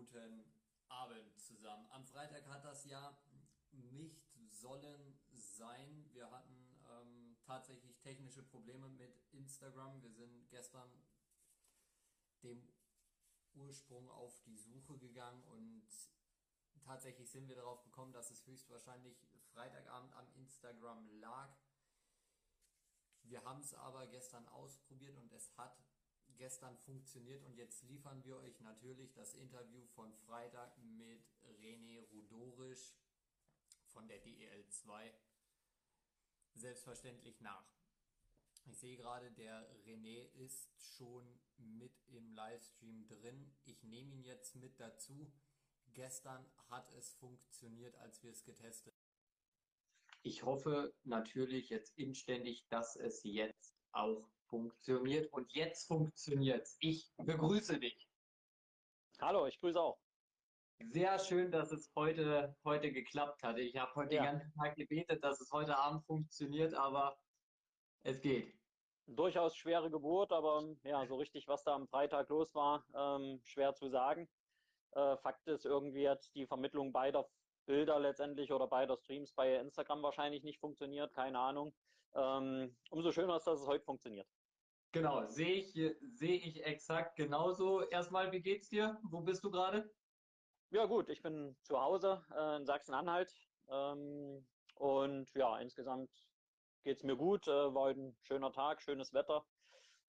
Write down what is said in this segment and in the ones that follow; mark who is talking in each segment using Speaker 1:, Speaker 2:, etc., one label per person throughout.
Speaker 1: guten Abend zusammen. Am Freitag hat das ja nicht sollen sein. Wir hatten ähm, tatsächlich technische Probleme mit Instagram. Wir sind gestern dem Ursprung auf die Suche gegangen und tatsächlich sind wir darauf gekommen, dass es höchstwahrscheinlich Freitagabend am Instagram lag. Wir haben es aber gestern ausprobiert und es hat gestern funktioniert und jetzt liefern wir euch natürlich das Interview von Freitag mit René Rudorisch von der DEL 2 selbstverständlich nach. Ich sehe gerade, der René ist schon mit im Livestream drin. Ich nehme ihn jetzt mit dazu. Gestern hat es funktioniert, als wir es getestet haben. Ich hoffe natürlich jetzt inständig, dass es jetzt auch funktioniert. Und jetzt funktioniert es. Ich begrüße dich.
Speaker 2: Hallo, ich grüße auch.
Speaker 1: Sehr schön, dass es heute, heute geklappt hat. Ich habe heute ja. den ganzen Tag gebetet, dass es heute Abend funktioniert, aber es geht.
Speaker 2: Durchaus schwere Geburt, aber ja, so richtig, was da am Freitag los war, ähm, schwer zu sagen. Äh, Fakt ist, irgendwie hat die Vermittlung beider Bilder letztendlich oder beider Streams bei Instagram wahrscheinlich nicht funktioniert, keine Ahnung. Ähm, umso schöner ist, dass es heute funktioniert.
Speaker 1: Genau, sehe ich, sehe ich exakt genauso. Erstmal, wie geht's dir? Wo bist du gerade?
Speaker 2: Ja gut, ich bin zu Hause äh, in Sachsen-Anhalt ähm, und ja, insgesamt geht es mir gut. Äh, war heute ein schöner Tag, schönes Wetter.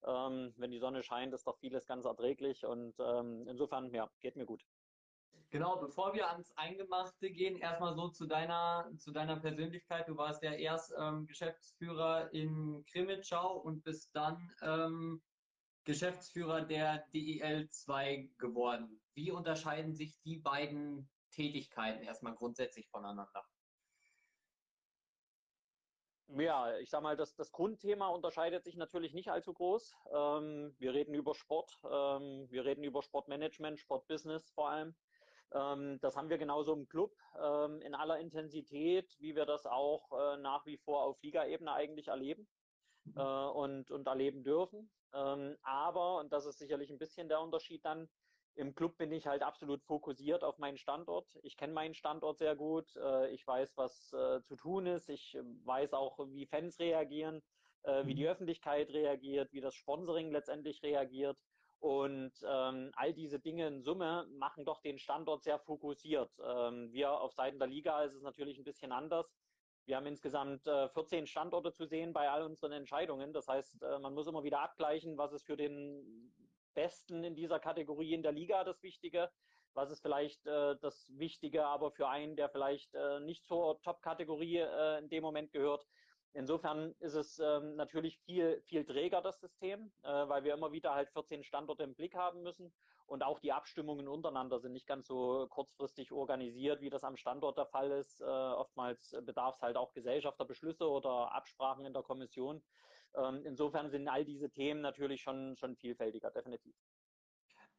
Speaker 2: Ähm, wenn die Sonne scheint, ist doch vieles ganz erträglich und ähm, insofern, ja, geht mir gut.
Speaker 1: Genau, bevor wir ans Eingemachte gehen, erstmal so zu deiner, zu deiner Persönlichkeit. Du warst ja erst ähm, Geschäftsführer in Krimitschau und bist dann ähm, Geschäftsführer der DEL 2 geworden. Wie unterscheiden sich die beiden Tätigkeiten erstmal grundsätzlich voneinander?
Speaker 2: Ja, ich sag mal, das, das Grundthema unterscheidet sich natürlich nicht allzu groß. Ähm, wir reden über Sport, ähm, wir reden über Sportmanagement, Sportbusiness vor allem. Ähm, das haben wir genauso im Club ähm, in aller Intensität, wie wir das auch äh, nach wie vor auf Ligaebene eigentlich erleben mhm. äh, und, und erleben dürfen. Ähm, aber, und das ist sicherlich ein bisschen der Unterschied dann, im Club bin ich halt absolut fokussiert auf meinen Standort. Ich kenne meinen Standort sehr gut. Äh, ich weiß, was zu tun ist. Ich weiß auch, wie Fans reagieren, wie die mhm. Öffentlichkeit reagiert, wie das Sponsoring letztendlich reagiert. Und ähm, all diese Dinge in Summe machen doch den Standort sehr fokussiert. Ähm, wir auf Seiten der Liga ist es natürlich ein bisschen anders. Wir haben insgesamt äh, 14 Standorte zu sehen bei all unseren Entscheidungen. Das heißt, äh, man muss immer wieder abgleichen, was ist für den Besten in dieser Kategorie in der Liga das Wichtige, was ist vielleicht äh, das Wichtige, aber für einen, der vielleicht äh, nicht zur Top-Kategorie äh, in dem Moment gehört. Insofern ist es ähm, natürlich viel, viel träger, das System, äh, weil wir immer wieder halt 14 Standorte im Blick haben müssen. Und auch die Abstimmungen untereinander sind nicht ganz so kurzfristig organisiert, wie das am Standort der Fall ist. Äh, oftmals bedarf es halt auch Gesellschafterbeschlüsse oder Absprachen in der Kommission. Ähm, insofern sind all diese Themen natürlich schon, schon vielfältiger, definitiv.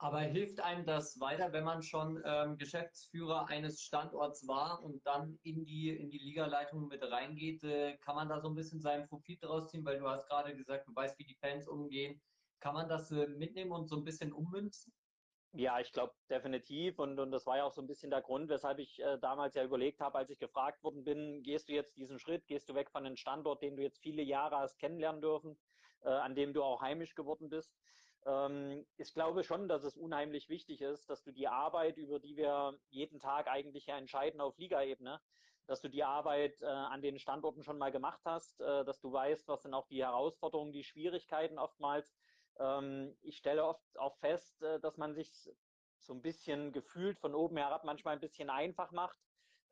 Speaker 1: Aber hilft einem das weiter, wenn man schon ähm, Geschäftsführer eines Standorts war und dann in die, in die Ligaleitung mit reingeht? Äh, kann man da so ein bisschen seinen Profit draus ziehen? Weil du hast gerade gesagt, du weißt, wie die Fans umgehen. Kann man das äh, mitnehmen und so ein bisschen ummünzen?
Speaker 2: Ja, ich glaube definitiv. Und, und das war ja auch so ein bisschen der Grund, weshalb ich äh, damals ja überlegt habe, als ich gefragt worden bin, gehst du jetzt diesen Schritt, gehst du weg von einem Standort, den du jetzt viele Jahre hast kennenlernen dürfen, äh, an dem du auch heimisch geworden bist. Ähm, ich glaube schon, dass es unheimlich wichtig ist, dass du die Arbeit, über die wir jeden Tag eigentlich ja entscheiden auf Ligaebene, dass du die Arbeit äh, an den Standorten schon mal gemacht hast, äh, dass du weißt, was sind auch die Herausforderungen, die Schwierigkeiten oftmals. Ähm, ich stelle oft auch fest, äh, dass man sich so ein bisschen gefühlt von oben herab manchmal ein bisschen einfach macht,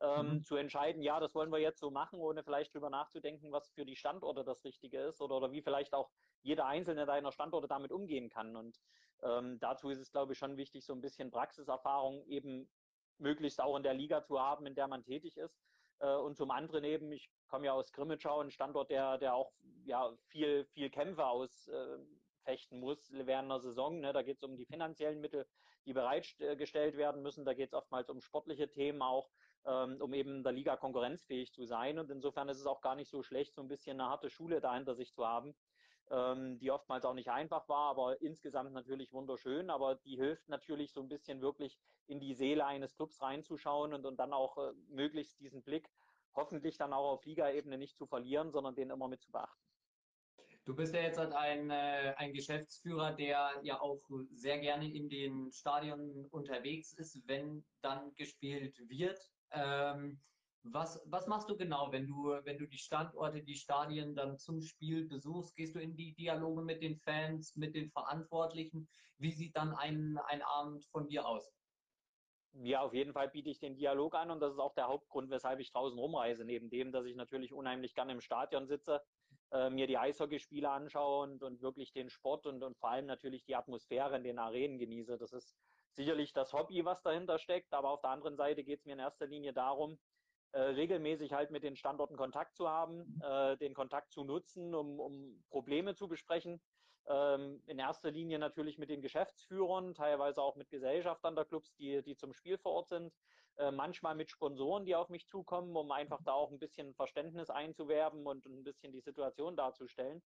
Speaker 2: ähm, mhm. zu entscheiden, ja, das wollen wir jetzt so machen, ohne vielleicht drüber nachzudenken, was für die Standorte das Richtige ist oder, oder wie vielleicht auch jeder einzelne deiner Standorte damit umgehen kann. Und ähm, dazu ist es, glaube ich, schon wichtig, so ein bisschen Praxiserfahrung eben möglichst auch in der Liga zu haben, in der man tätig ist. Äh, und zum anderen eben, ich komme ja aus Grimmitschau, ein Standort, der, der auch ja, viel, viel Kämpfe ausfechten äh, muss während einer Saison. Ne? Da geht es um die finanziellen Mittel, die bereitgestellt werden müssen. Da geht es oftmals um sportliche Themen auch, ähm, um eben der Liga konkurrenzfähig zu sein. Und insofern ist es auch gar nicht so schlecht, so ein bisschen eine harte Schule da hinter sich zu haben, ähm, die oftmals auch nicht einfach war, aber insgesamt natürlich wunderschön. Aber die hilft natürlich so ein bisschen wirklich in die Seele eines Clubs reinzuschauen und, und dann auch äh, möglichst diesen Blick hoffentlich dann auch auf Ligaebene nicht zu verlieren, sondern den immer mit zu beachten.
Speaker 1: Du bist ja jetzt halt ein, äh, ein Geschäftsführer, der ja auch sehr gerne in den Stadien unterwegs ist, wenn dann gespielt wird. Ähm, was, was machst du genau, wenn du, wenn du die Standorte, die Stadien dann zum Spiel besuchst? Gehst du in die Dialoge mit den Fans, mit den Verantwortlichen? Wie sieht dann ein, ein Abend von dir aus?
Speaker 2: Ja, auf jeden Fall biete ich den Dialog an und das ist auch der Hauptgrund, weshalb ich draußen rumreise. Neben dem, dass ich natürlich unheimlich gerne im Stadion sitze, äh, mir die Eishockeyspiele anschaue und, und wirklich den Sport und, und vor allem natürlich die Atmosphäre in den Arenen genieße. Das ist sicherlich das Hobby, was dahinter steckt, aber auf der anderen Seite geht es mir in erster Linie darum, äh, regelmäßig halt mit den Standorten Kontakt zu haben, äh, den Kontakt zu nutzen, um, um Probleme zu besprechen. Ähm, in erster Linie natürlich mit den Geschäftsführern, teilweise auch mit Gesellschaftern der Clubs, die, die zum Spiel vor Ort sind. Äh, manchmal mit Sponsoren, die auf mich zukommen, um einfach da auch ein bisschen Verständnis einzuwerben und ein bisschen die Situation darzustellen.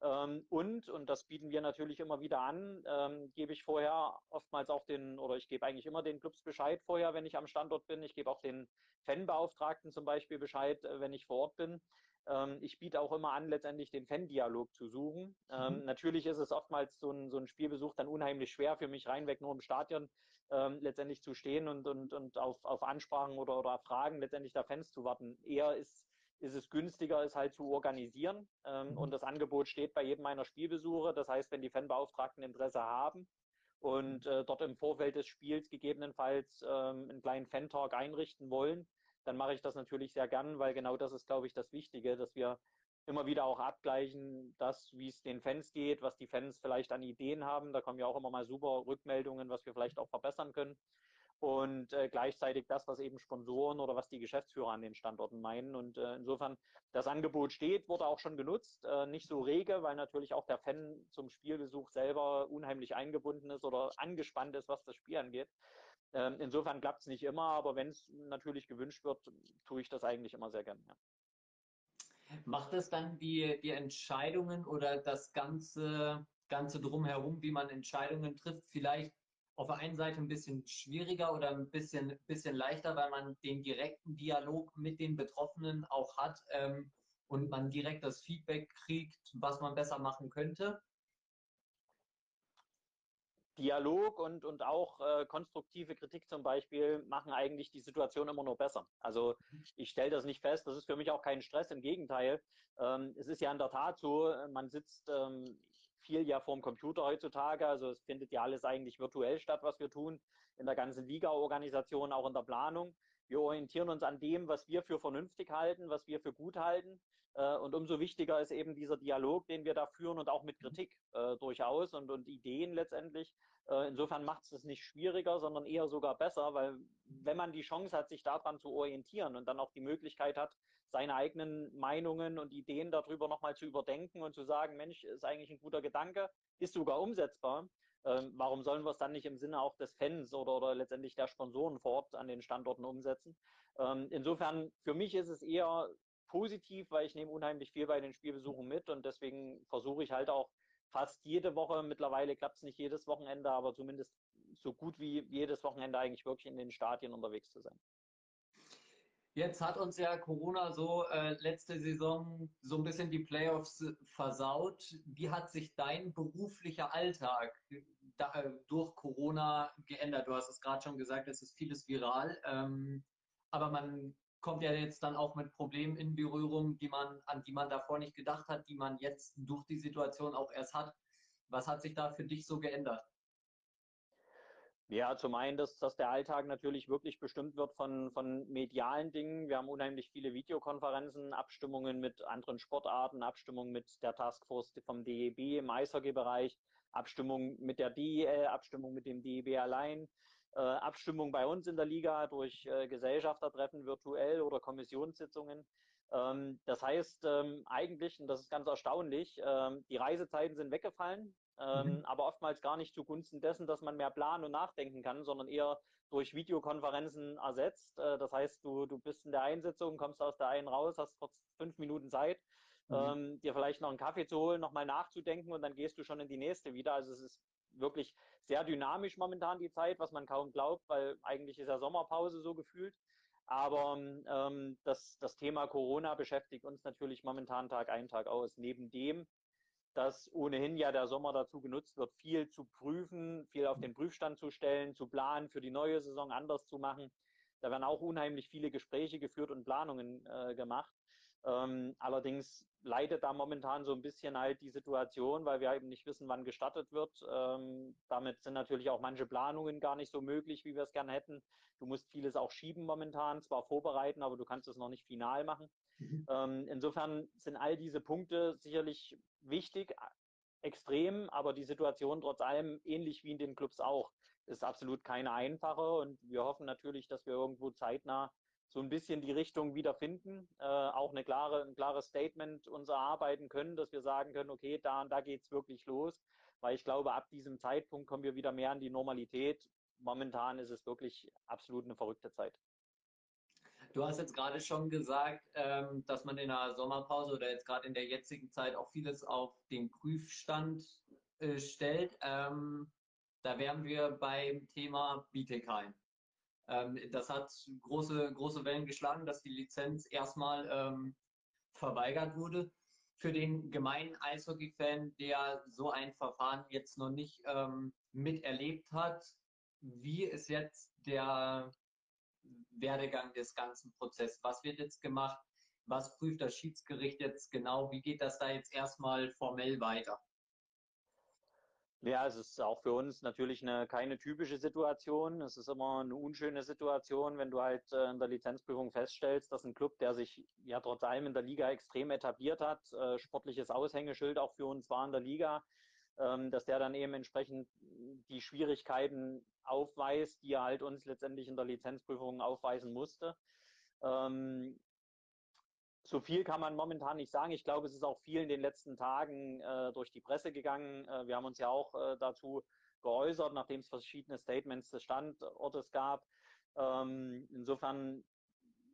Speaker 2: Ähm, und, und das bieten wir natürlich immer wieder an, ähm, gebe ich vorher oftmals auch den, oder ich gebe eigentlich immer den Clubs Bescheid vorher, wenn ich am Standort bin. Ich gebe auch den Fanbeauftragten zum Beispiel Bescheid, äh, wenn ich vor Ort bin. Ähm, ich biete auch immer an, letztendlich den Fan-Dialog zu suchen. Ähm, mhm. Natürlich ist es oftmals so ein, so ein Spielbesuch dann unheimlich schwer für mich, reinweg nur im Stadion letztendlich zu stehen und, und, und auf, auf Ansprachen oder, oder Fragen letztendlich der Fans zu warten. Eher ist ist es günstiger, es halt zu organisieren. Ähm, mhm. Und das Angebot steht bei jedem meiner Spielbesuche. Das heißt, wenn die Fanbeauftragten Interesse haben und äh, dort im Vorfeld des Spiels gegebenenfalls ähm, einen kleinen Fan-Talk einrichten wollen, dann mache ich das natürlich sehr gern, weil genau das ist, glaube ich, das Wichtige, dass wir immer wieder auch abgleichen, das, wie es den Fans geht, was die Fans vielleicht an Ideen haben. Da kommen ja auch immer mal super Rückmeldungen, was wir vielleicht auch verbessern können und äh, gleichzeitig das, was eben Sponsoren oder was die Geschäftsführer an den Standorten meinen. Und äh, insofern, das Angebot steht, wurde auch schon genutzt, äh, nicht so rege, weil natürlich auch der Fan zum Spielbesuch selber unheimlich eingebunden ist oder angespannt ist, was das Spiel angeht. Ähm, insofern klappt es nicht immer, aber wenn es natürlich gewünscht wird, tue ich das eigentlich immer sehr gerne. Ja.
Speaker 1: Macht es dann die, die Entscheidungen oder das ganze, ganze drumherum, wie man Entscheidungen trifft, vielleicht auf der einen Seite ein bisschen schwieriger oder ein bisschen, bisschen leichter, weil man den direkten Dialog mit den Betroffenen auch hat ähm, und man direkt das Feedback kriegt, was man besser machen könnte.
Speaker 2: Dialog und, und auch äh, konstruktive Kritik zum Beispiel machen eigentlich die Situation immer nur besser. Also ich stelle das nicht fest, das ist für mich auch kein Stress, im Gegenteil. Ähm, es ist ja in der Tat so, man sitzt, ähm, viel ja vorm Computer heutzutage. Also es findet ja alles eigentlich virtuell statt, was wir tun, in der ganzen Liga-Organisation, auch in der Planung. Wir orientieren uns an dem, was wir für vernünftig halten, was wir für gut halten. Äh, und umso wichtiger ist eben dieser Dialog, den wir da führen und auch mit Kritik äh, durchaus und, und Ideen letztendlich. Äh, insofern macht es es nicht schwieriger, sondern eher sogar besser, weil wenn man die Chance hat, sich daran zu orientieren und dann auch die Möglichkeit hat, seine eigenen Meinungen und Ideen darüber nochmal zu überdenken und zu sagen, Mensch, ist eigentlich ein guter Gedanke, ist sogar umsetzbar. Ähm, warum sollen wir es dann nicht im Sinne auch des Fans oder, oder letztendlich der Sponsoren vor Ort an den Standorten umsetzen? Ähm, insofern, für mich ist es eher positiv, weil ich nehme unheimlich viel bei den Spielbesuchen mit und deswegen versuche ich halt auch fast jede Woche, mittlerweile klappt es nicht jedes Wochenende, aber zumindest so gut wie jedes Wochenende eigentlich wirklich in den Stadien unterwegs zu sein.
Speaker 1: Jetzt hat uns ja Corona so äh, letzte Saison so ein bisschen die Playoffs versaut. Wie hat sich dein beruflicher Alltag da, äh, durch Corona geändert? Du hast es gerade schon gesagt, es ist vieles viral. Ähm, aber man kommt ja jetzt dann auch mit Problemen in Berührung, die man, an die man davor nicht gedacht hat, die man jetzt durch die Situation auch erst hat. Was hat sich da für dich so geändert?
Speaker 2: Ja, zum einen, dass, dass der Alltag natürlich wirklich bestimmt wird von, von medialen Dingen. Wir haben unheimlich viele Videokonferenzen, Abstimmungen mit anderen Sportarten, Abstimmungen mit der Taskforce vom DEB im Eishockey-Bereich, Abstimmung mit der DEL, Abstimmung mit dem DEB allein, äh, Abstimmung bei uns in der Liga durch äh, Gesellschaftertreffen virtuell oder Kommissionssitzungen. Ähm, das heißt ähm, eigentlich, und das ist ganz erstaunlich, ähm, die Reisezeiten sind weggefallen ähm, mhm. aber oftmals gar nicht zugunsten dessen, dass man mehr planen und nachdenken kann, sondern eher durch Videokonferenzen ersetzt. Äh, das heißt, du, du bist in der Einsitzung, kommst aus der einen raus, hast kurz fünf Minuten Zeit, mhm. ähm, dir vielleicht noch einen Kaffee zu holen, nochmal nachzudenken und dann gehst du schon in die nächste wieder. Also es ist wirklich sehr dynamisch momentan die Zeit, was man kaum glaubt, weil eigentlich ist ja Sommerpause so gefühlt. Aber ähm, das, das Thema Corona beschäftigt uns natürlich momentan Tag ein, Tag aus. Neben dem, dass ohnehin ja der Sommer dazu genutzt wird, viel zu prüfen, viel auf den Prüfstand zu stellen, zu planen, für die neue Saison anders zu machen. Da werden auch unheimlich viele Gespräche geführt und Planungen äh, gemacht. Ähm, allerdings leidet da momentan so ein bisschen halt die Situation, weil wir eben nicht wissen, wann gestartet wird. Ähm, damit sind natürlich auch manche Planungen gar nicht so möglich, wie wir es gerne hätten. Du musst vieles auch schieben momentan, zwar vorbereiten, aber du kannst es noch nicht final machen. Mhm. Ähm, insofern sind all diese Punkte sicherlich wichtig, extrem, aber die Situation trotz allem, ähnlich wie in den Clubs auch, ist absolut keine einfache und wir hoffen natürlich, dass wir irgendwo zeitnah so ein bisschen die Richtung wiederfinden, äh, auch eine klare, ein klares Statement uns erarbeiten können, dass wir sagen können, okay, da und da geht es wirklich los, weil ich glaube, ab diesem Zeitpunkt kommen wir wieder mehr an die Normalität. Momentan ist es wirklich absolut eine verrückte Zeit.
Speaker 1: Du hast jetzt gerade schon gesagt, ähm, dass man in der Sommerpause oder jetzt gerade in der jetzigen Zeit auch vieles auf den Prüfstand äh, stellt. Ähm, da wären wir beim Thema Bietigheim. Ähm, das hat große, große Wellen geschlagen, dass die Lizenz erstmal verweigert wurde. Für den gemeinen Eishockey-Fan, der so ein Verfahren jetzt noch nicht miterlebt hat, wie ist jetzt der Werdegang des ganzen Prozesses? Was wird jetzt gemacht? Was prüft das Schiedsgericht jetzt genau? Wie geht das da jetzt erstmal formell weiter?
Speaker 2: Ja, es ist auch für uns natürlich eine, keine typische Situation. Es ist immer eine unschöne Situation, wenn du halt äh, in der Lizenzprüfung feststellst, dass ein Club, der sich ja trotz allem in der Liga extrem etabliert hat, äh, sportliches Aushängeschild auch für uns war in der Liga, dass der dann eben entsprechend die Schwierigkeiten aufweist, die er halt uns letztendlich in der Lizenzprüfung aufweisen musste. Ähm, so viel kann man momentan nicht sagen. Ich glaube, es ist auch viel in den letzten Tagen äh, durch die Presse gegangen. Äh, wir haben uns ja auch äh, dazu geäußert, nachdem es verschiedene Statements des Standortes gab. Ähm, insofern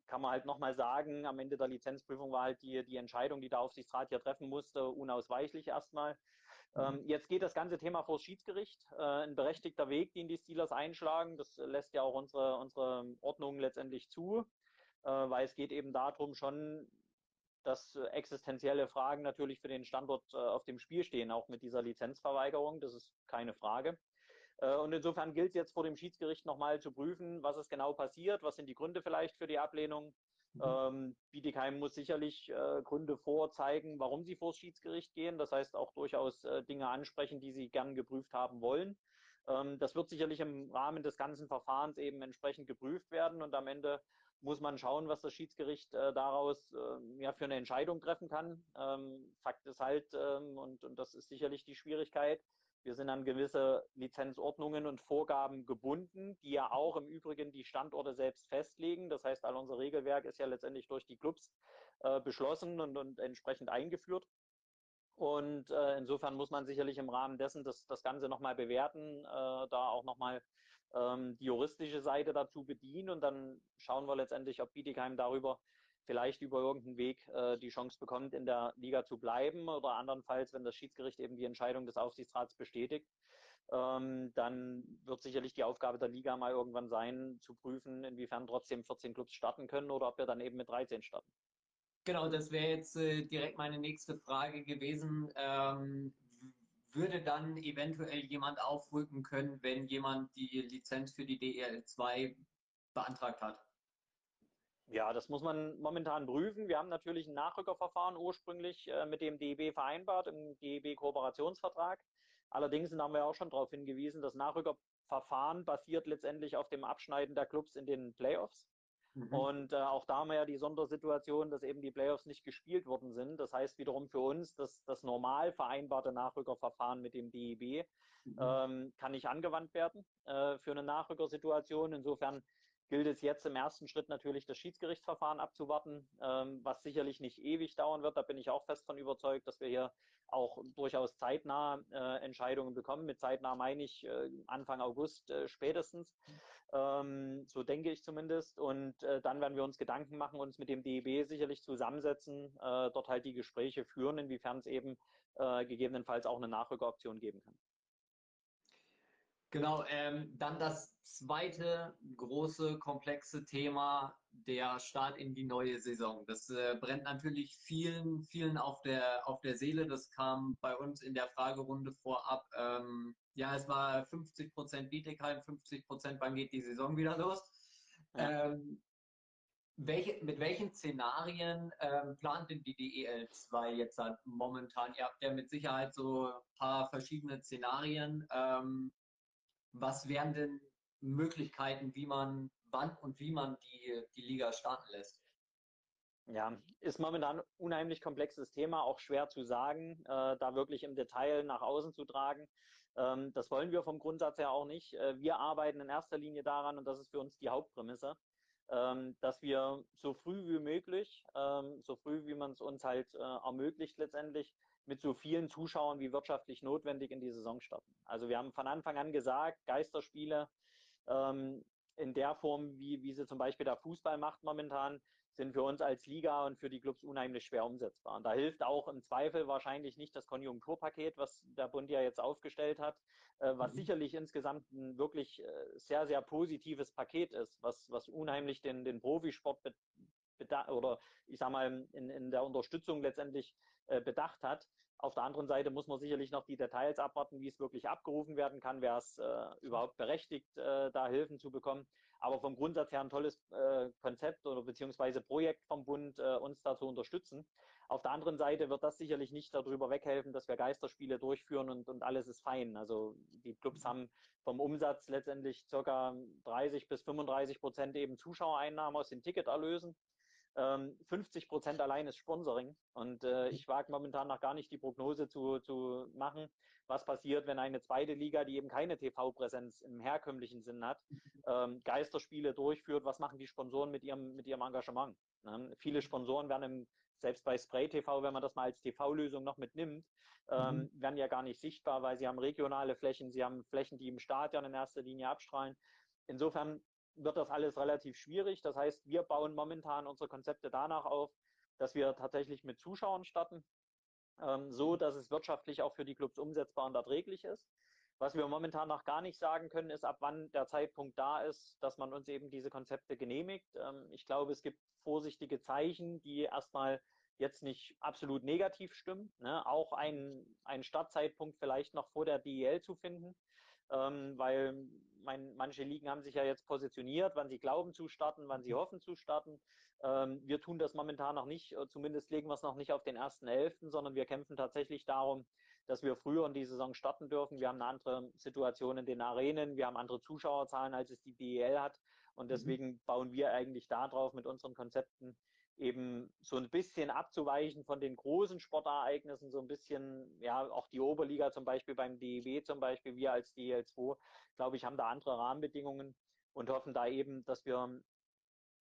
Speaker 2: kann man halt nochmal sagen, am Ende der Lizenzprüfung war halt die, die Entscheidung, die der Aufsichtsrat hier treffen musste, unausweichlich erstmal. Ähm, jetzt geht das ganze Thema vor das Schiedsgericht. Äh, ein berechtigter Weg, den die Steelers einschlagen. Das lässt ja auch unsere, unsere Ordnung letztendlich zu, äh, weil es geht eben darum, schon dass existenzielle Fragen natürlich für den Standort äh, auf dem Spiel stehen, auch mit dieser Lizenzverweigerung. Das ist keine Frage. Äh, und insofern gilt es jetzt vor dem Schiedsgericht nochmal zu prüfen, was ist genau passiert, was sind die Gründe vielleicht für die Ablehnung. Mhm. Ähm, Bietigheim muss sicherlich äh, Gründe vorzeigen, warum sie vor das Schiedsgericht gehen. Das heißt auch durchaus äh, Dinge ansprechen, die sie gern geprüft haben wollen. Ähm, das wird sicherlich im Rahmen des ganzen Verfahrens eben entsprechend geprüft werden und am Ende muss man schauen, was das Schiedsgericht äh, daraus äh, ja, für eine Entscheidung treffen kann. Ähm, Fakt ist halt, ähm, und, und das ist sicherlich die Schwierigkeit, wir sind an gewisse Lizenzordnungen und Vorgaben gebunden, die ja auch im Übrigen die Standorte selbst festlegen. Das heißt, all unser Regelwerk ist ja letztendlich durch die Clubs äh, beschlossen und, und entsprechend eingeführt. Und äh, insofern muss man sicherlich im Rahmen dessen das, das Ganze nochmal bewerten, äh, da auch nochmal ähm, die juristische Seite dazu bedienen und dann schauen wir letztendlich, ob Bietigheim darüber vielleicht über irgendeinen Weg äh, die Chance bekommt, in der Liga zu bleiben oder andernfalls, wenn das Schiedsgericht eben die Entscheidung des Aufsichtsrats bestätigt, ähm, dann wird sicherlich die Aufgabe der Liga mal irgendwann sein, zu prüfen, inwiefern trotzdem 14 Clubs starten können oder ob wir dann eben mit 13 starten.
Speaker 1: Genau, das wäre jetzt äh, direkt meine nächste Frage gewesen. Ähm, würde dann eventuell jemand aufrücken können, wenn jemand die Lizenz für die DEL2 beantragt hat?
Speaker 2: Ja, das muss man momentan prüfen. Wir haben natürlich ein Nachrückerverfahren ursprünglich äh, mit dem DEB vereinbart im DEB-Kooperationsvertrag. Allerdings haben wir auch schon darauf hingewiesen, das Nachrückerverfahren basiert letztendlich auf dem Abschneiden der Clubs in den Playoffs. Mhm. Und äh, auch da haben wir ja die Sondersituation, dass eben die Playoffs nicht gespielt worden sind. Das heißt wiederum für uns, dass das normal vereinbarte Nachrückerverfahren mit dem DEB mhm. ähm, kann nicht angewandt werden äh, für eine Nachrückersituation. Insofern gilt es jetzt im ersten Schritt natürlich das Schiedsgerichtsverfahren abzuwarten, ähm, was sicherlich nicht ewig dauern wird. Da bin ich auch fest von überzeugt, dass wir hier auch durchaus zeitnah äh, Entscheidungen bekommen. Mit zeitnah meine ich äh, Anfang August äh, spätestens. Ähm, so denke ich zumindest. Und äh, dann werden wir uns Gedanken machen, uns mit dem DEB sicherlich zusammensetzen, äh, dort halt die Gespräche führen, inwiefern es eben äh, gegebenenfalls auch eine Nachrückeroption geben kann.
Speaker 1: Genau, ähm, dann das zweite große, komplexe Thema, der Start in die neue Saison. Das äh, brennt natürlich vielen, vielen auf der, auf der Seele. Das kam bei uns in der Fragerunde vorab. Ähm, ja, es war 50 Prozent Bietigheim, 50 Prozent, wann geht die Saison wieder los? Ja. Ähm, welche, mit welchen Szenarien ähm, plant denn die DEL 2 jetzt halt momentan? Ihr habt ja mit Sicherheit so ein paar verschiedene Szenarien. Ähm, was wären denn Möglichkeiten, wie man, wann und wie man die, die Liga starten lässt?
Speaker 2: Ja, ist momentan ein unheimlich komplexes Thema, auch schwer zu sagen, äh, da wirklich im Detail nach außen zu tragen. Ähm, das wollen wir vom Grundsatz her auch nicht. Äh, wir arbeiten in erster Linie daran, und das ist für uns die Hauptprämisse, ähm, dass wir so früh wie möglich, ähm, so früh wie man es uns halt äh, ermöglicht letztendlich, mit so vielen Zuschauern wie wirtschaftlich notwendig in die Saison starten. Also wir haben von Anfang an gesagt, Geisterspiele ähm, in der Form, wie, wie sie zum Beispiel der Fußball macht momentan, sind für uns als Liga und für die Clubs unheimlich schwer umsetzbar. Und da hilft auch im Zweifel wahrscheinlich nicht das Konjunkturpaket, was der Bund ja jetzt aufgestellt hat, äh, was mhm. sicherlich insgesamt ein wirklich äh, sehr, sehr positives Paket ist, was, was unheimlich den, den Profisport oder ich sag mal in, in der Unterstützung letztendlich äh, bedacht hat. Auf der anderen Seite muss man sicherlich noch die Details abwarten, wie es wirklich abgerufen werden kann, wer es äh, überhaupt berechtigt, äh, da Hilfen zu bekommen. Aber vom Grundsatz her ein tolles äh, Konzept oder beziehungsweise Projekt vom Bund, äh, uns da zu unterstützen. Auf der anderen Seite wird das sicherlich nicht darüber weghelfen, dass wir Geisterspiele durchführen und, und alles ist fein. Also die Clubs haben vom Umsatz letztendlich circa 30 bis 35 Prozent eben Zuschauereinnahmen aus den Ticketerlösen. 50 ähm, Prozent allein ist Sponsoring. Und äh, mhm. ich wage momentan noch gar nicht die Prognose zu, zu machen, was passiert, wenn eine zweite Liga, die eben keine TV-Präsenz im herkömmlichen Sinn hat, mhm. ähm, Geisterspiele durchführt. Was machen die Sponsoren mit ihrem, mit ihrem Engagement? Ne? Viele Sponsoren werden im, selbst bei Spray TV, wenn man das mal als TV-Lösung noch mitnimmt, ähm, mhm. werden ja gar nicht sichtbar, weil sie haben regionale Flächen, sie haben Flächen, die im Stadion in erster Linie abstrahlen. Insofern wird das alles relativ schwierig. Das heißt, wir bauen momentan unsere Konzepte danach auf, dass wir tatsächlich mit Zuschauern starten, ähm, so dass es wirtschaftlich auch für die Clubs umsetzbar und erträglich ist. Was wir momentan noch gar nicht sagen können, ist, ab wann der Zeitpunkt da ist, dass man uns eben diese Konzepte genehmigt. Ähm, ich glaube, es gibt vorsichtige Zeichen, die erstmal jetzt nicht absolut negativ stimmen. Ne? Auch ein, ein Startzeitpunkt vielleicht noch vor der DEL zu finden, ähm, weil mein, manche Ligen haben sich ja jetzt positioniert, wann sie glauben zu starten, wann sie mhm. hoffen zu starten. Ähm, wir tun das momentan noch nicht, äh, zumindest legen wir es noch nicht auf den ersten Elften, sondern wir kämpfen tatsächlich darum, dass wir früher in die Saison starten dürfen. Wir haben eine andere Situation in den Arenen, wir haben andere Zuschauerzahlen, als es die DEL hat. Und mhm. deswegen mhm. bauen wir eigentlich darauf mit unseren Konzepten eben so ein bisschen abzuweichen von den großen Sportereignissen, so ein bisschen, ja, auch die Oberliga zum Beispiel beim DEB zum Beispiel, wir als DL2, glaube ich, haben da andere Rahmenbedingungen und hoffen da eben, dass wir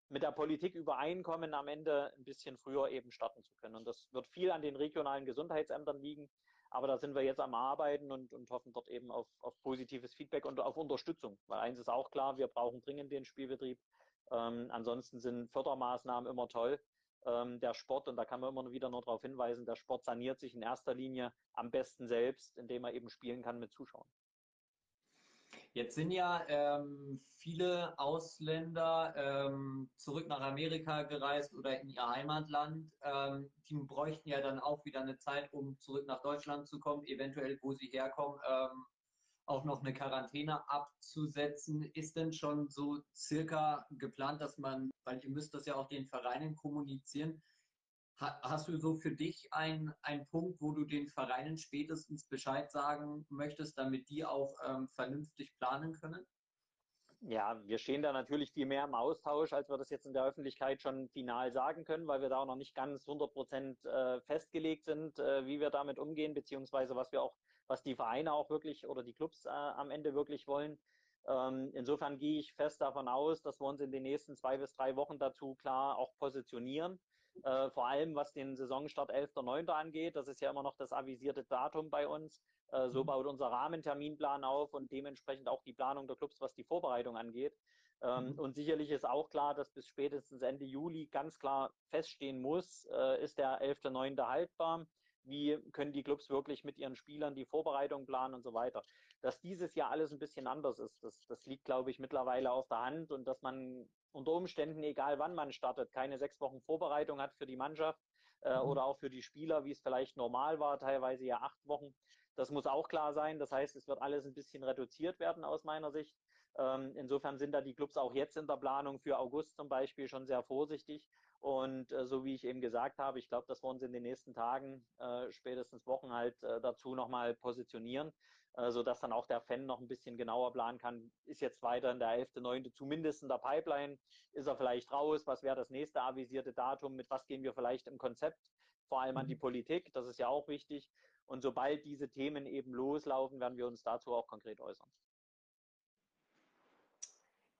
Speaker 2: mit der Politik übereinkommen, am Ende ein bisschen früher eben starten zu können. Und das wird viel an den regionalen Gesundheitsämtern liegen. Aber da sind wir jetzt am Arbeiten und, und hoffen dort eben auf, auf positives Feedback und auf Unterstützung. Weil eins ist auch klar, wir brauchen dringend den Spielbetrieb. Ähm, ansonsten sind Fördermaßnahmen immer toll. Ähm, der Sport, und da kann man immer wieder nur darauf hinweisen, der Sport saniert sich in erster Linie am besten selbst, indem er eben spielen kann mit Zuschauern.
Speaker 1: Jetzt sind ja ähm, viele Ausländer ähm, zurück nach Amerika gereist oder in ihr Heimatland. Ähm, die bräuchten ja dann auch wieder eine Zeit, um zurück nach Deutschland zu kommen, eventuell wo sie herkommen. Auch noch eine Quarantäne abzusetzen. Ist denn schon so circa geplant, dass man, weil ihr müsst das ja auch den Vereinen kommunizieren, Hast du so für dich einen, Punkt, wo du den Vereinen spätestens Bescheid sagen möchtest, damit die auch ähm, vernünftig planen können?
Speaker 2: Ja, wir stehen da natürlich viel mehr im Austausch, als wir das jetzt in der Öffentlichkeit schon final sagen können, weil wir da auch noch nicht ganz 100 Prozent äh, festgelegt sind, äh, wie wir damit umgehen, beziehungsweise was wir auch was die Vereine auch wirklich oder die Clubs äh, am Ende wirklich wollen. Ähm, insofern gehe ich fest davon aus, dass wir uns in den nächsten zwei bis drei Wochen dazu klar auch positionieren. Äh, vor allem was den Saisonstart 11.9. angeht, das ist ja immer noch das avisierte Datum bei uns. Äh, so mhm. baut unser Rahmenterminplan auf und dementsprechend auch die Planung der Clubs, was die Vorbereitung angeht. Ähm, mhm. Und sicherlich ist auch klar, dass bis spätestens Ende Juli ganz klar feststehen muss, äh, ist der 11.9. haltbar? Wie können die Clubs wirklich mit ihren Spielern die Vorbereitung planen und so weiter? Dass dieses Jahr alles ein bisschen anders ist, das, das liegt, glaube ich, mittlerweile auf der Hand und dass man unter Umständen, egal wann man startet, keine sechs Wochen Vorbereitung hat für die Mannschaft äh, mhm. oder auch für die Spieler, wie es vielleicht normal war, teilweise ja acht Wochen. Das muss auch klar sein. Das heißt, es wird alles ein bisschen reduziert werden aus meiner Sicht. Ähm, insofern sind da die Clubs auch jetzt in der Planung für August zum Beispiel schon sehr vorsichtig. Und äh, so wie ich eben gesagt habe, ich glaube, dass wir uns in den nächsten Tagen, äh, spätestens Wochen halt äh, dazu nochmal positionieren, äh, sodass dann auch der Fan noch ein bisschen genauer planen kann, ist jetzt weiter in der 11.9. zumindest in der Pipeline, ist er vielleicht raus, was wäre das nächste avisierte Datum, mit was gehen wir vielleicht im Konzept, vor allem an die mhm. Politik, das ist ja auch wichtig. Und sobald diese Themen eben loslaufen, werden wir uns dazu auch konkret äußern.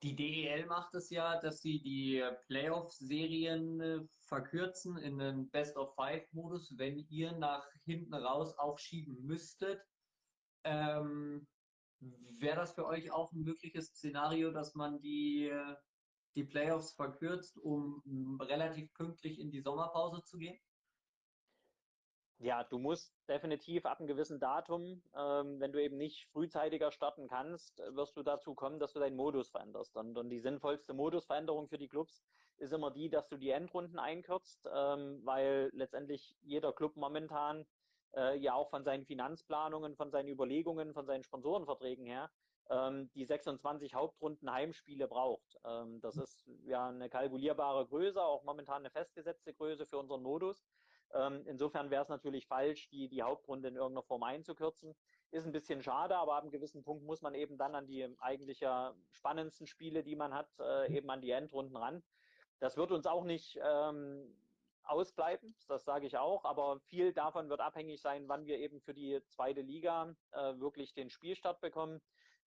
Speaker 1: Die DEL macht es ja, dass sie die Playoff-Serien äh, verkürzen in einen Best-of-Five-Modus, wenn ihr nach hinten raus aufschieben müsstet. Ähm, Wäre das für euch auch ein mögliches Szenario, dass man die, die Playoffs verkürzt, um relativ pünktlich in die Sommerpause zu gehen?
Speaker 2: Ja, du musst definitiv ab einem gewissen Datum, ähm, wenn du eben nicht frühzeitiger starten kannst, wirst du dazu kommen, dass du deinen Modus veränderst. Und, und die sinnvollste Modusveränderung für die Clubs ist immer die, dass du die Endrunden einkürzt, ähm, weil letztendlich jeder Club momentan äh, ja auch von seinen Finanzplanungen, von seinen Überlegungen, von seinen Sponsorenverträgen her ähm, die 26 Hauptrunden Heimspiele braucht. Ähm, das ist ja eine kalkulierbare Größe, auch momentan eine festgesetzte Größe für unseren Modus. Ähm, insofern wäre es natürlich falsch, die, die Hauptrunde in irgendeiner Form einzukürzen. Ist ein bisschen schade, aber ab einem gewissen Punkt muss man eben dann an die eigentlich ja spannendsten Spiele, die man hat, äh, eben an die Endrunden ran. Das wird uns auch nicht ähm, ausbleiben, das sage ich auch, aber viel davon wird abhängig sein, wann wir eben für die zweite Liga äh, wirklich den Spielstart bekommen.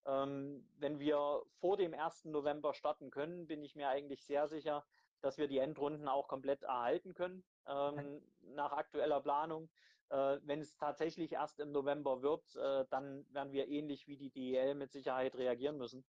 Speaker 2: Ähm, wenn wir vor dem 1. November starten können, bin ich mir eigentlich sehr sicher, dass wir die Endrunden auch komplett erhalten können ähm, nach aktueller Planung. Äh, wenn es tatsächlich erst im November wird, äh, dann werden wir ähnlich wie die DEL mit Sicherheit reagieren müssen.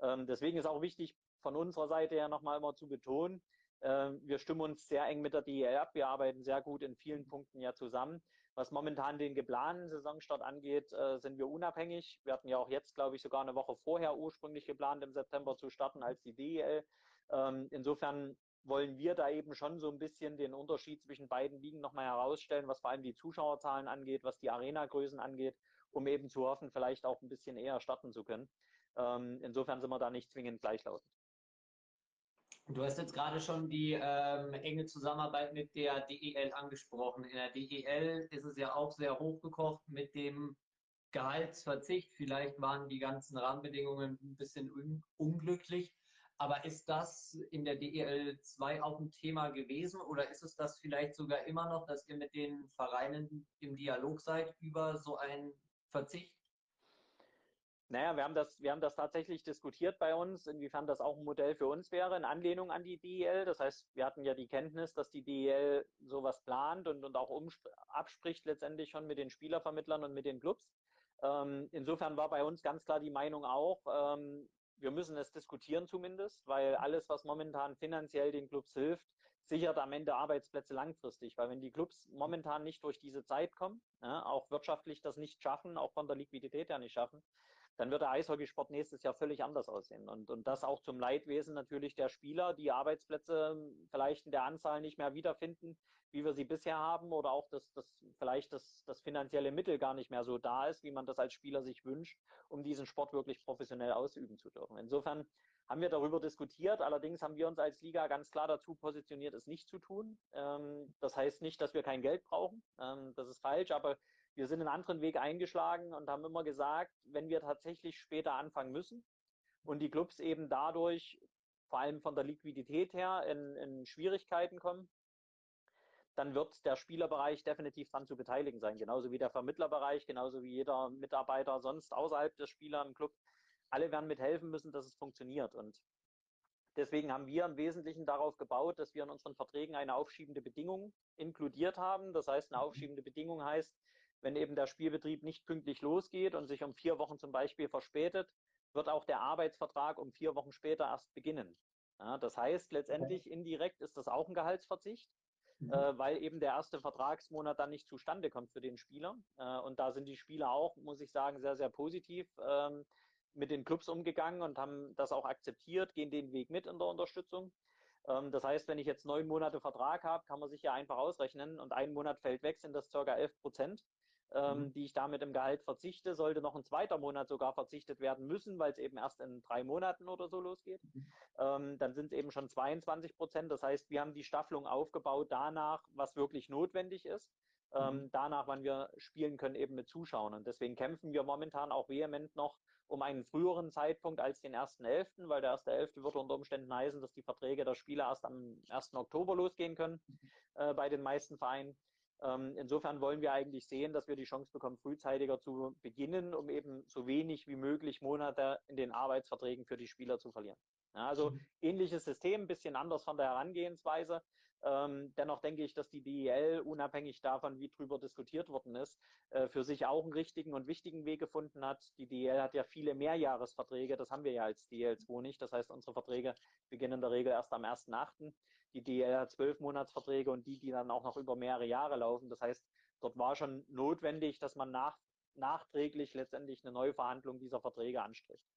Speaker 2: Ähm, deswegen ist auch wichtig, von unserer Seite her nochmal immer zu betonen, äh, wir stimmen uns sehr eng mit der DEL ab. Wir arbeiten sehr gut in vielen Punkten ja zusammen. Was momentan den geplanten Saisonstart angeht, äh, sind wir unabhängig. Wir hatten ja auch jetzt, glaube ich, sogar eine Woche vorher ursprünglich geplant, im September zu starten als die DEL. Ähm, insofern wollen wir da eben schon so ein bisschen den Unterschied zwischen beiden Ligen nochmal herausstellen, was vor allem die Zuschauerzahlen angeht, was die Arenagrößen angeht, um eben zu hoffen, vielleicht auch ein bisschen eher starten zu können. Ähm, insofern sind wir da nicht zwingend gleichlautend.
Speaker 1: Du hast jetzt gerade schon die ähm, enge Zusammenarbeit mit der DEL angesprochen. In der DEL ist es ja auch sehr hochgekocht mit dem Gehaltsverzicht. Vielleicht waren die ganzen Rahmenbedingungen ein bisschen un unglücklich. Aber ist das in der DEL 2 auch ein Thema gewesen oder ist es das vielleicht sogar immer noch, dass ihr mit den Vereinen im Dialog seid über so einen Verzicht?
Speaker 2: Naja, wir haben, das, wir haben das tatsächlich diskutiert bei uns, inwiefern das auch ein Modell für uns wäre, in Anlehnung an die DEL. Das heißt, wir hatten ja die Kenntnis, dass die DEL sowas plant und, und auch abspricht letztendlich schon mit den Spielervermittlern und mit den Clubs. Ähm, insofern war bei uns ganz klar die Meinung auch, ähm, wir müssen es diskutieren zumindest, weil alles, was momentan finanziell den Clubs hilft, sichert am Ende Arbeitsplätze langfristig. Weil wenn die Clubs momentan nicht durch diese Zeit kommen, ja, auch wirtschaftlich das nicht schaffen, auch von der Liquidität her nicht schaffen, dann wird der Eishockeysport nächstes Jahr völlig anders aussehen. Und, und das auch zum Leidwesen natürlich der Spieler, die Arbeitsplätze vielleicht in der Anzahl nicht mehr wiederfinden, wie wir sie bisher haben, oder auch, dass, dass vielleicht das, das finanzielle Mittel gar nicht mehr so da ist, wie man das als Spieler sich wünscht, um diesen Sport wirklich professionell ausüben zu dürfen. Insofern haben wir darüber diskutiert. Allerdings haben wir uns als Liga ganz klar dazu positioniert, es nicht zu tun. Ähm, das heißt nicht, dass wir kein Geld brauchen. Ähm, das ist falsch, aber wir sind einen anderen Weg eingeschlagen und haben immer gesagt, wenn wir tatsächlich später anfangen müssen und die Clubs eben dadurch vor allem von der Liquidität her in, in Schwierigkeiten kommen, dann wird der Spielerbereich definitiv dran zu beteiligen sein, genauso wie der Vermittlerbereich, genauso wie jeder Mitarbeiter sonst außerhalb des Spieler im Club. alle werden mithelfen müssen, dass es funktioniert. Und deswegen haben wir im Wesentlichen darauf gebaut, dass wir in unseren Verträgen eine aufschiebende Bedingung inkludiert haben. Das heißt, eine mhm. aufschiebende Bedingung heißt, wenn eben der Spielbetrieb nicht pünktlich losgeht und sich um vier Wochen zum Beispiel verspätet, wird auch der Arbeitsvertrag um vier Wochen später erst beginnen. Ja, das heißt, letztendlich indirekt ist das auch ein Gehaltsverzicht, mhm. äh, weil eben der erste Vertragsmonat dann nicht zustande kommt für den Spieler. Äh, und da sind die Spieler auch, muss ich sagen, sehr, sehr positiv ähm, mit den Clubs umgegangen und haben das auch akzeptiert, gehen den Weg mit in der Unterstützung. Ähm, das heißt, wenn ich jetzt neun Monate Vertrag habe, kann man sich ja einfach ausrechnen und ein Monat fällt weg, sind das circa 11 Prozent ähm, mhm. die ich damit im Gehalt verzichte, sollte noch ein zweiter Monat sogar verzichtet werden müssen, weil es eben erst in drei Monaten oder so losgeht. Mhm. Ähm, dann sind es eben schon 22 Prozent. Das heißt, wir haben die Staffelung aufgebaut danach, was wirklich notwendig ist. Ähm, mhm. danach, wann wir spielen können, eben mit Zuschauern. Und deswegen kämpfen wir momentan auch vehement noch um einen früheren Zeitpunkt als den 1.11., weil der 1.11. würde unter Umständen heißen, dass die Verträge der Spieler erst am 1. Oktober losgehen können äh, bei den meisten Vereinen. Ähm, insofern wollen wir eigentlich sehen, dass wir die Chance bekommen, frühzeitiger zu beginnen, um eben so wenig wie möglich Monate in den Arbeitsverträgen für die Spieler zu verlieren. Ja, also mhm. ähnliches System, ein bisschen anders von der Herangehensweise. Ähm, dennoch denke ich, dass die DEL, unabhängig davon, wie drüber diskutiert worden ist, äh, für sich auch einen richtigen und wichtigen Weg gefunden hat. Die DEL hat ja viele Mehrjahresverträge, das haben wir ja als DEL2 nicht. Das heißt, unsere Verträge beginnen in der Regel erst am 1.8. Die DEL hat zwölf Monatsverträge und die, die dann auch noch über mehrere Jahre laufen. Das heißt, dort war schon notwendig, dass man nach, nachträglich letztendlich eine neue Verhandlung dieser Verträge anstrebt.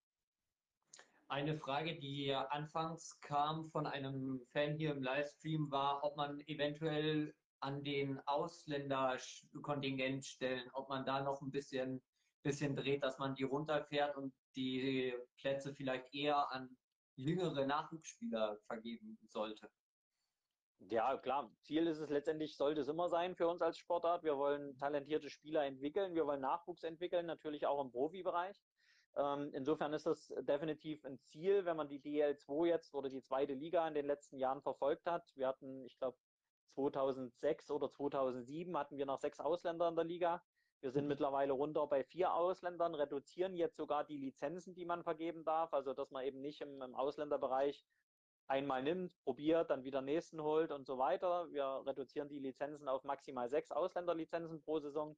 Speaker 1: Eine Frage, die anfangs kam von einem Fan hier im Livestream, war, ob man eventuell an den Ausländerkontingentstellen, ob man da noch ein bisschen, bisschen dreht, dass man die runterfährt und die Plätze vielleicht eher an jüngere Nachwuchsspieler vergeben sollte.
Speaker 2: Ja, klar. Ziel ist es letztendlich, sollte es immer sein für uns als Sportart. Wir wollen talentierte Spieler entwickeln. Wir wollen Nachwuchs entwickeln, natürlich auch im Profibereich. Ähm, insofern ist das definitiv ein Ziel, wenn man die DL2 jetzt oder die zweite Liga in den letzten Jahren verfolgt hat. Wir hatten, ich glaube, 2006 oder 2007 hatten wir noch sechs Ausländer in der Liga. Wir sind mhm. mittlerweile runter bei vier Ausländern, reduzieren jetzt sogar die Lizenzen, die man vergeben darf. Also, dass man eben nicht im, im Ausländerbereich einmal nimmt, probiert, dann wieder nächsten holt und so weiter. Wir reduzieren die Lizenzen auf maximal sechs Ausländerlizenzen pro Saison.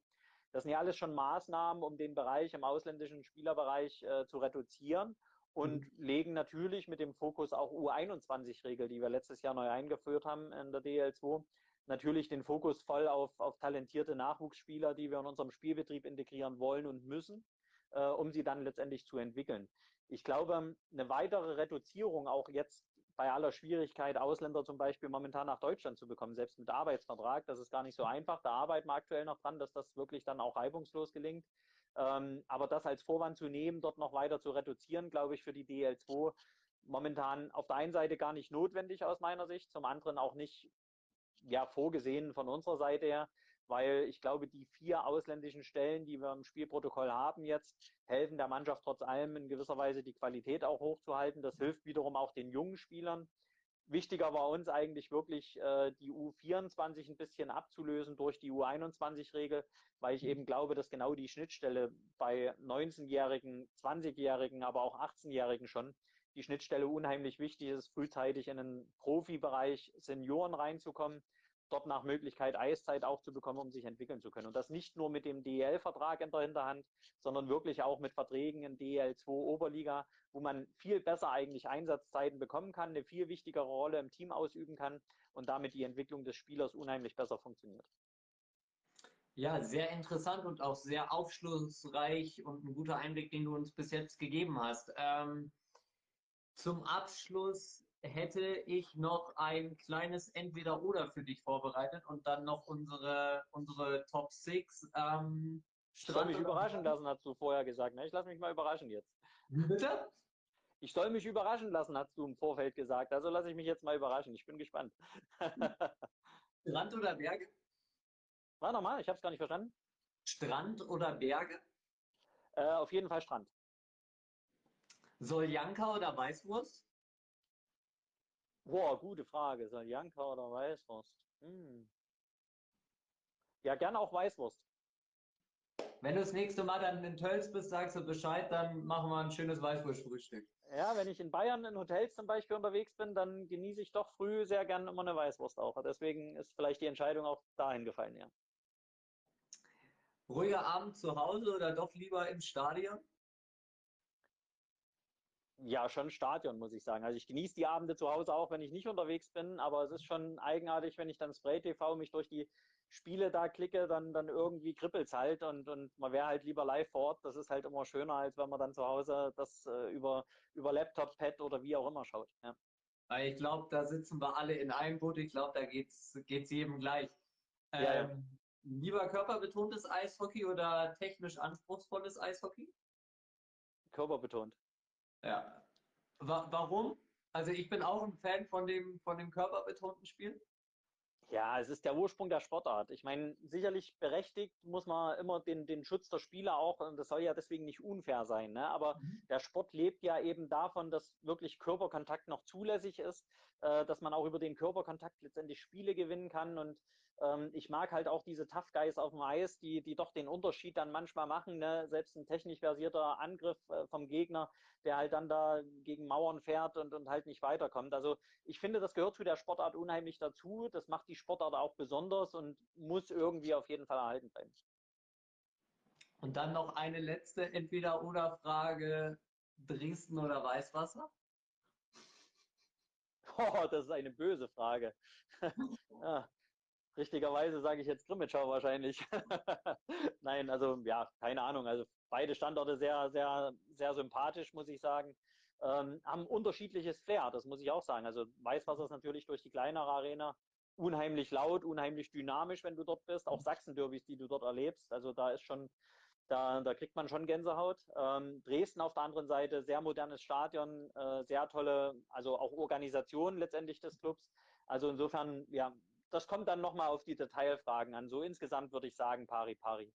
Speaker 2: Das sind ja alles schon Maßnahmen, um den Bereich im ausländischen Spielerbereich äh, zu reduzieren und mhm. legen natürlich mit dem Fokus auch U21-Regel, die wir letztes Jahr neu eingeführt haben in der DL2, natürlich den Fokus voll auf, auf talentierte Nachwuchsspieler, die wir in unserem Spielbetrieb integrieren wollen und müssen, äh, um sie dann letztendlich zu entwickeln. Ich glaube, eine weitere Reduzierung auch jetzt bei aller Schwierigkeit, Ausländer zum Beispiel momentan nach Deutschland zu bekommen, selbst mit Arbeitsvertrag. Das ist gar nicht so einfach. Da arbeiten wir aktuell noch dran, dass das wirklich dann auch reibungslos gelingt. Ähm, aber das als Vorwand zu nehmen, dort noch weiter zu reduzieren, glaube ich, für die DL2 momentan auf der einen Seite gar nicht notwendig aus meiner Sicht, zum anderen auch nicht ja, vorgesehen von unserer Seite her weil ich glaube, die vier ausländischen Stellen, die wir im Spielprotokoll haben jetzt, helfen der Mannschaft trotz allem in gewisser Weise die Qualität auch hochzuhalten. Das hilft wiederum auch den jungen Spielern. Wichtiger war uns eigentlich wirklich äh, die U24 ein bisschen abzulösen durch die U21-Regel, weil ich eben glaube, dass genau die Schnittstelle bei 19-Jährigen, 20-Jährigen, aber auch 18-Jährigen schon die Schnittstelle unheimlich wichtig ist, frühzeitig in den Profibereich Senioren reinzukommen dort nach Möglichkeit Eiszeit auch zu bekommen, um sich entwickeln zu können. Und das nicht nur mit dem DEL-Vertrag in der Hinterhand, sondern wirklich auch mit Verträgen in DEL2 Oberliga, wo man viel besser eigentlich Einsatzzeiten bekommen kann, eine viel wichtigere Rolle im Team ausüben kann und damit die Entwicklung des Spielers unheimlich besser funktioniert.
Speaker 1: Ja, sehr interessant und auch sehr aufschlussreich und ein guter Einblick, den du uns bis jetzt gegeben hast. Ähm, zum Abschluss hätte ich noch ein kleines Entweder-Oder für dich vorbereitet und dann noch unsere, unsere Top 6. Ähm,
Speaker 2: ich soll mich überraschen lassen, hast du vorher gesagt. Ne? Ich lasse mich mal überraschen jetzt.
Speaker 1: Bitte?
Speaker 2: Ich soll mich überraschen lassen, hast du im Vorfeld gesagt. Also lasse ich mich jetzt mal überraschen. Ich bin gespannt.
Speaker 1: Strand oder Berge?
Speaker 2: War nochmal, ich habe es gar nicht verstanden.
Speaker 1: Strand oder Berge?
Speaker 2: Äh, auf jeden Fall Strand.
Speaker 1: Soljanka oder Weißwurst?
Speaker 2: Boah, gute Frage. Saljanka oder Weißwurst? Hm. Ja, gerne auch Weißwurst.
Speaker 1: Wenn du das nächste Mal dann in Tölz bist, sagst du Bescheid, dann machen wir ein schönes Weißwurstfrühstück.
Speaker 2: Ja, wenn ich in Bayern in Hotels zum Beispiel unterwegs bin, dann genieße ich doch früh sehr gern immer eine Weißwurst auch. Deswegen ist vielleicht die Entscheidung auch dahin gefallen, ja.
Speaker 1: Ruhiger Abend zu Hause oder doch lieber im Stadion?
Speaker 2: Ja, schon Stadion, muss ich sagen. Also ich genieße die Abende zu Hause auch, wenn ich nicht unterwegs bin, aber es ist schon eigenartig, wenn ich dann Spray TV mich durch die Spiele da klicke, dann, dann irgendwie kribbelt's halt und, und man wäre halt lieber live vor Ort. Das ist halt immer schöner, als wenn man dann zu Hause das äh, über, über Laptop, Pad oder wie auch immer schaut. Ja.
Speaker 1: Ich glaube, da sitzen wir alle in einem Boot. Ich glaube, da geht's, geht's jedem gleich. Ähm, ja, ja. Ähm, lieber körperbetontes Eishockey oder technisch anspruchsvolles Eishockey?
Speaker 2: Körperbetont.
Speaker 1: Ja. Wa warum? Also ich bin auch ein Fan von dem, von dem körperbetonten Spiel.
Speaker 2: Ja, es ist der Ursprung der Sportart. Ich meine, sicherlich berechtigt muss man immer den, den Schutz der Spieler auch, und das soll ja deswegen nicht unfair sein, ne? aber mhm. der Sport lebt ja eben davon, dass wirklich Körperkontakt noch zulässig ist, äh, dass man auch über den Körperkontakt letztendlich Spiele gewinnen kann und ähm, ich mag halt auch diese Tough Guys auf dem Eis, die, die doch den Unterschied dann manchmal machen. Ne? Selbst ein technisch versierter Angriff äh, vom Gegner, der halt dann da gegen Mauern fährt und, und halt nicht weiterkommt. Also ich finde, das gehört zu der Sportart unheimlich dazu. Das macht die Sportart auch besonders und muss irgendwie auf jeden Fall erhalten bleiben.
Speaker 1: Und dann noch eine letzte Entweder-Oder-Frage. Dresden oder Weißwasser?
Speaker 2: Oh, das ist eine böse Frage. ja, Richtigerweise sage ich jetzt Grimmitschau wahrscheinlich. Nein, also ja, keine Ahnung. Also beide Standorte sehr, sehr, sehr sympathisch, muss ich sagen. Ähm, haben unterschiedliches Flair, das muss ich auch sagen. Also Weißwasser ist natürlich durch die kleinere Arena unheimlich laut, unheimlich dynamisch, wenn du dort bist. Auch Sachsen-Derbys, die du dort erlebst. Also da ist schon, da, da kriegt man schon Gänsehaut. Ähm, Dresden auf der anderen Seite, sehr modernes Stadion, äh, sehr tolle, also auch Organisation letztendlich des Clubs. Also insofern, ja, das kommt dann nochmal auf die Detailfragen an. So insgesamt würde ich sagen, pari pari.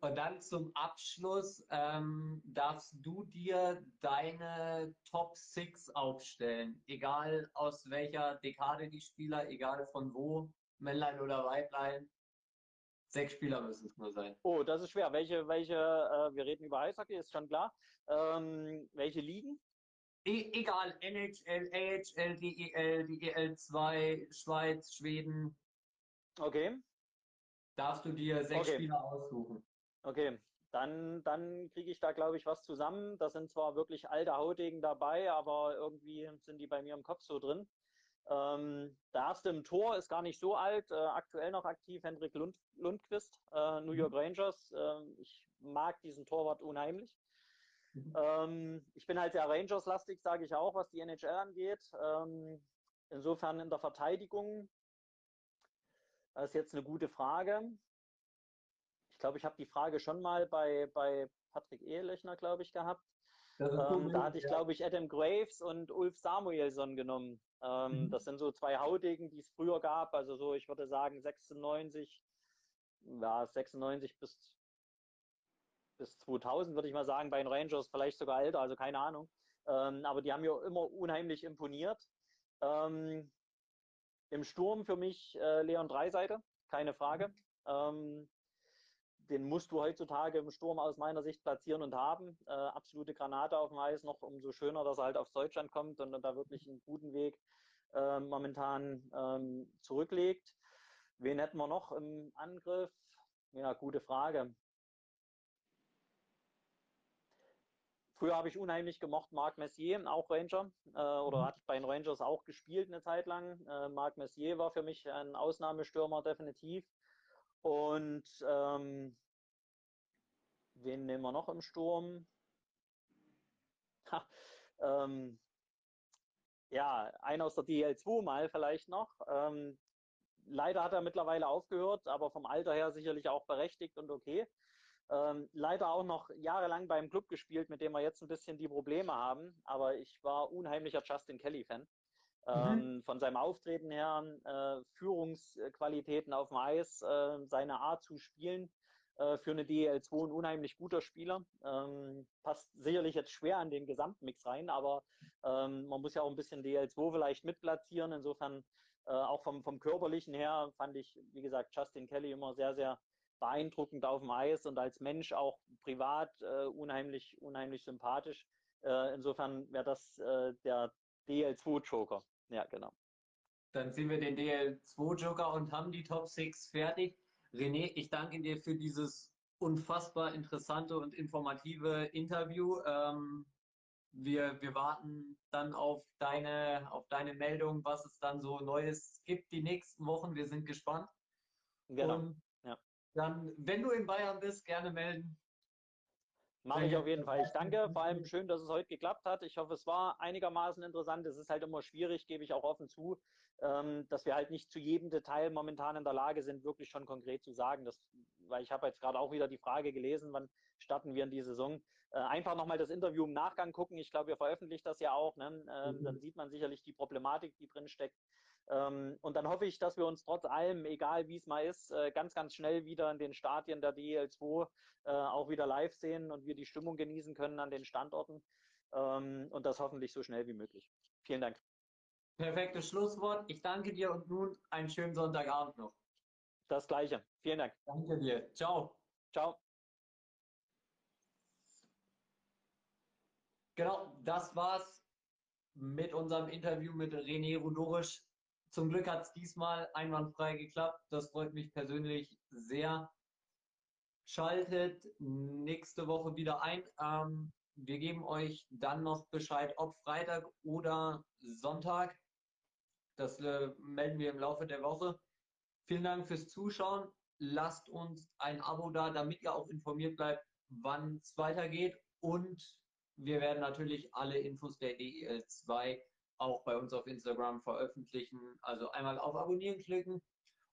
Speaker 1: Und dann zum Abschluss ähm, darfst du dir deine Top 6 aufstellen, egal aus welcher Dekade die Spieler, egal von wo, Männlein oder Weiblein. Sechs Spieler müssen es nur sein.
Speaker 2: Oh, das ist schwer. Welche, welche, äh, wir reden über Eishockey, ist schon klar. Ähm, welche Ligen?
Speaker 1: E egal, NHL, AHL, DEL, DEL2, Schweiz, Schweden.
Speaker 2: Okay.
Speaker 1: Darfst du dir sechs okay. Spieler aussuchen.
Speaker 2: Okay, dann, dann kriege ich da, glaube ich, was zusammen. Da sind zwar wirklich alte Hautigen dabei, aber irgendwie sind die bei mir im Kopf so drin. Ähm, der erste im Tor ist gar nicht so alt, äh, aktuell noch aktiv, Hendrik Lund, Lundqvist, äh, New York mhm. Rangers. Äh, ich mag diesen Torwart unheimlich. Mhm. Ähm, ich bin halt sehr Rangers-lastig, sage ich auch, was die NHL angeht. Ähm, insofern in der Verteidigung, das ist jetzt eine gute Frage. Ich glaube, ich habe die Frage schon mal bei, bei Patrick Ehelechner, glaube ich, gehabt. Ähm, da hatte ich, glaube ich, Adam Graves und Ulf Samuelsson genommen. Ähm, mhm. Das sind so zwei Hautigen, die es früher gab. Also so, ich würde sagen, 96, ja, 96 bis bis 2000, würde ich mal sagen, bei den Rangers, vielleicht sogar älter, also keine Ahnung. Ähm, aber die haben mir immer unheimlich imponiert. Ähm, Im Sturm für mich äh, Leon Dreiseite, keine Frage. Ähm, den musst du heutzutage im Sturm aus meiner Sicht platzieren und haben. Äh, absolute Granate auf dem Eis, noch umso schöner, dass er halt aufs Deutschland kommt und, und da wirklich einen guten Weg äh, momentan ähm, zurücklegt. Wen hätten wir noch im Angriff? Ja, gute Frage. Früher habe ich unheimlich gemocht Marc Messier, auch Ranger, äh, oder mhm. hat bei den Rangers auch gespielt eine Zeit lang. Äh, Marc Messier war für mich ein Ausnahmestürmer definitiv. Und ähm, wen nehmen wir noch im Sturm? Ha, ähm, ja, einer aus der DL2 mal vielleicht noch. Ähm, leider hat er mittlerweile aufgehört, aber vom Alter her sicherlich auch berechtigt und okay. Ähm, leider auch noch jahrelang beim Club gespielt, mit dem wir jetzt ein bisschen die Probleme haben. Aber ich war unheimlicher Justin Kelly-Fan. Mhm. Ähm, von seinem Auftreten her, äh, Führungsqualitäten auf dem Eis, äh, seine Art zu spielen. Äh, für eine DEL2 ein unheimlich guter Spieler. Ähm, passt sicherlich jetzt schwer an den Gesamtmix rein, aber ähm, man muss ja auch ein bisschen DL2 vielleicht mitplatzieren. Insofern äh, auch vom, vom körperlichen her fand ich, wie gesagt, Justin Kelly immer sehr, sehr beeindruckend auf dem Eis und als Mensch auch privat äh, unheimlich, unheimlich sympathisch. Äh, insofern wäre das äh, der DL2-Joker. Ja, genau.
Speaker 1: Dann sehen wir den DL2-Joker und haben die Top 6 fertig. René, ich danke dir für dieses unfassbar interessante und informative Interview. Ähm, wir, wir warten dann auf deine, auf deine Meldung, was es dann so Neues gibt die nächsten Wochen. Wir sind gespannt.
Speaker 2: Genau. Und.
Speaker 1: Dann, wenn du in Bayern bist, gerne melden.
Speaker 2: Mache ich auf jeden Fall. Ich danke, vor allem schön, dass es heute geklappt hat. Ich hoffe, es war einigermaßen interessant. Es ist halt immer schwierig, gebe ich auch offen zu, ähm, dass wir halt nicht zu jedem Detail momentan in der Lage sind, wirklich schon konkret zu sagen. Das, weil ich habe jetzt gerade auch wieder die Frage gelesen, wann starten wir in die Saison. Äh, einfach nochmal das Interview im Nachgang gucken. Ich glaube, wir veröffentlichen das ja auch. Ne? Ähm, mhm. Dann sieht man sicherlich die Problematik, die drin steckt. Ähm, und dann hoffe ich, dass wir uns trotz allem, egal wie es mal ist, äh, ganz, ganz schnell wieder in den Stadien der DL2 äh, auch wieder live sehen und wir die Stimmung genießen können an den Standorten. Ähm, und das hoffentlich so schnell wie möglich. Vielen Dank.
Speaker 1: Perfektes Schlusswort. Ich danke dir und nun einen schönen Sonntagabend noch.
Speaker 2: Das gleiche. Vielen Dank.
Speaker 1: Danke dir. Ciao.
Speaker 2: Ciao.
Speaker 1: Genau, das war's mit unserem Interview mit René Rudorisch. Zum Glück hat es diesmal einwandfrei geklappt. Das freut mich persönlich sehr. Schaltet nächste Woche wieder ein. Ähm, wir geben euch dann noch Bescheid, ob Freitag oder Sonntag. Das äh, melden wir im Laufe der Woche. Vielen Dank fürs Zuschauen. Lasst uns ein Abo da, damit ihr auch informiert bleibt, wann es weitergeht. Und wir werden natürlich alle Infos der DEL2 auch bei uns auf Instagram veröffentlichen. Also einmal auf Abonnieren klicken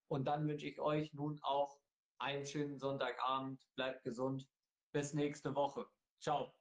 Speaker 1: und dann wünsche ich euch nun auch einen schönen Sonntagabend. Bleibt gesund. Bis nächste Woche. Ciao.